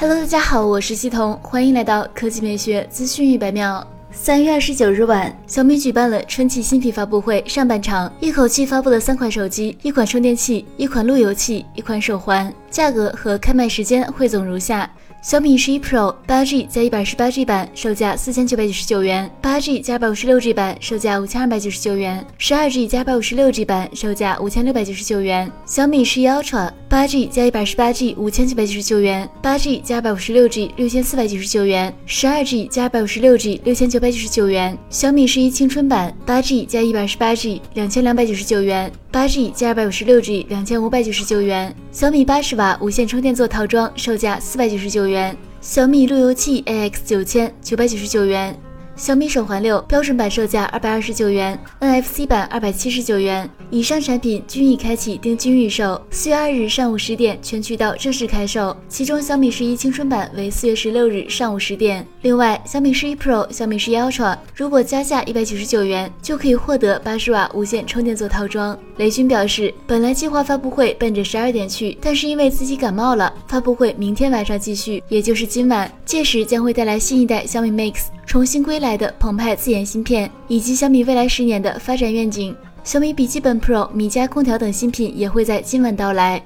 Hello，大家好，我是西彤，欢迎来到科技美学资讯一百秒。三月二十九日晚，小米举办了春季新品发布会上半场，一口气发布了三款手机、一款充电器、一款路由器、一款手环，价格和开卖时间汇总如下。小米十一 Pro 八 G 加一百十八 G 版售价四千九百九十九元，八 G 加二百五十六 G 版售价五千二百九十九元，十二 G 加二百五十六 G 版售价五千六百九十九元。小米十一 Ultra 八 G 加一百十八 G 五千九百九十九元，八 G 加二百五十六 G 六千四百九十九元，十二 G 加二百五十六 G 六千九百九十九元。小米十一青春版八 G 加一百十八 G 两千两百九十九元，八 G 加二百五十六 G 两千五百九十九元。小米八十瓦无线充电座套装售价四百九十九。元小米路由器 AX 九千九百九十九元，小米手环六标准版售价二百二十九元，NFC 版二百七十九元。以上产品均已开启定金预售，四月二日上午十点全渠道正式开售。其中小米十一青春版为四月十六日上午十点。另外，小米十一 Pro、小米十一 Ultra 如果加价一百九十九元，就可以获得八十瓦无线充电座套装。雷军表示，本来计划发布会奔着十二点去，但是因为自己感冒了，发布会明天晚上继续，也就是今晚。届时将会带来新一代小米 Mix 重新归来的澎湃自研芯片，以及小米未来十年的发展愿景。小米笔记本 Pro、米家空调等新品也会在今晚到来。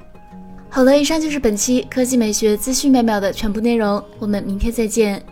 好了，以上就是本期科技美学资讯妙妙的全部内容，我们明天再见。